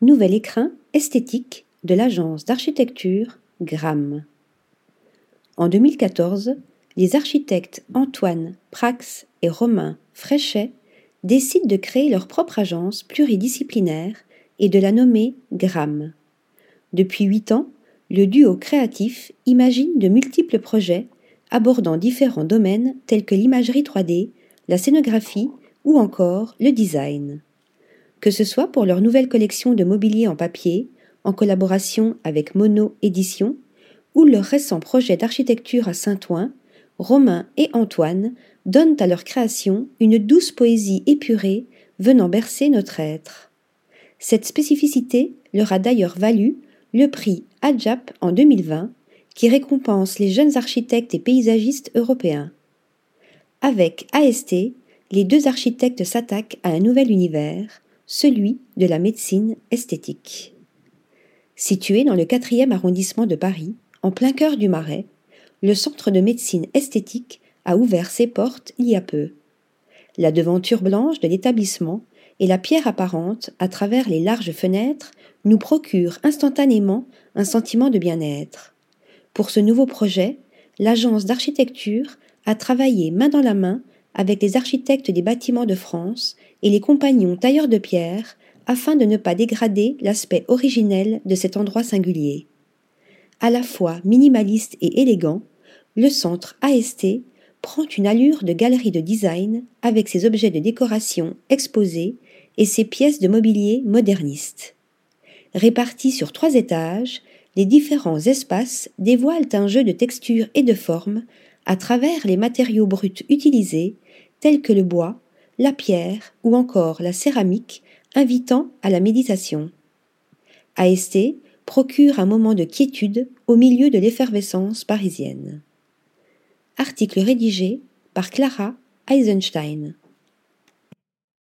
Nouvel écrin esthétique de l'agence d'architecture GRAM. En 2014, les architectes Antoine Prax et Romain Fréchet décident de créer leur propre agence pluridisciplinaire et de la nommer GRAM. Depuis huit ans, le duo créatif imagine de multiples projets abordant différents domaines tels que l'imagerie 3D, la scénographie ou encore le design. Que ce soit pour leur nouvelle collection de mobilier en papier, en collaboration avec Mono Édition, ou leur récent projet d'architecture à Saint-Ouen, Romain et Antoine donnent à leur création une douce poésie épurée venant bercer notre être. Cette spécificité leur a d'ailleurs valu le prix ADJAP en 2020, qui récompense les jeunes architectes et paysagistes européens. Avec AST, les deux architectes s'attaquent à un nouvel univers, celui de la médecine esthétique. Situé dans le quatrième arrondissement de Paris, en plein cœur du Marais, le centre de médecine esthétique a ouvert ses portes il y a peu. La devanture blanche de l'établissement et la pierre apparente à travers les larges fenêtres nous procurent instantanément un sentiment de bien-être. Pour ce nouveau projet, l'agence d'architecture a travaillé main dans la main avec les architectes des bâtiments de France et les compagnons tailleurs de pierre afin de ne pas dégrader l'aspect originel de cet endroit singulier. À la fois minimaliste et élégant, le centre AST prend une allure de galerie de design avec ses objets de décoration exposés et ses pièces de mobilier modernistes. Répartis sur trois étages, les différents espaces dévoilent un jeu de textures et de formes à travers les matériaux bruts utilisés, tels que le bois, la pierre ou encore la céramique, invitant à la méditation. AST procure un moment de quiétude au milieu de l'effervescence parisienne. Article rédigé par Clara Eisenstein.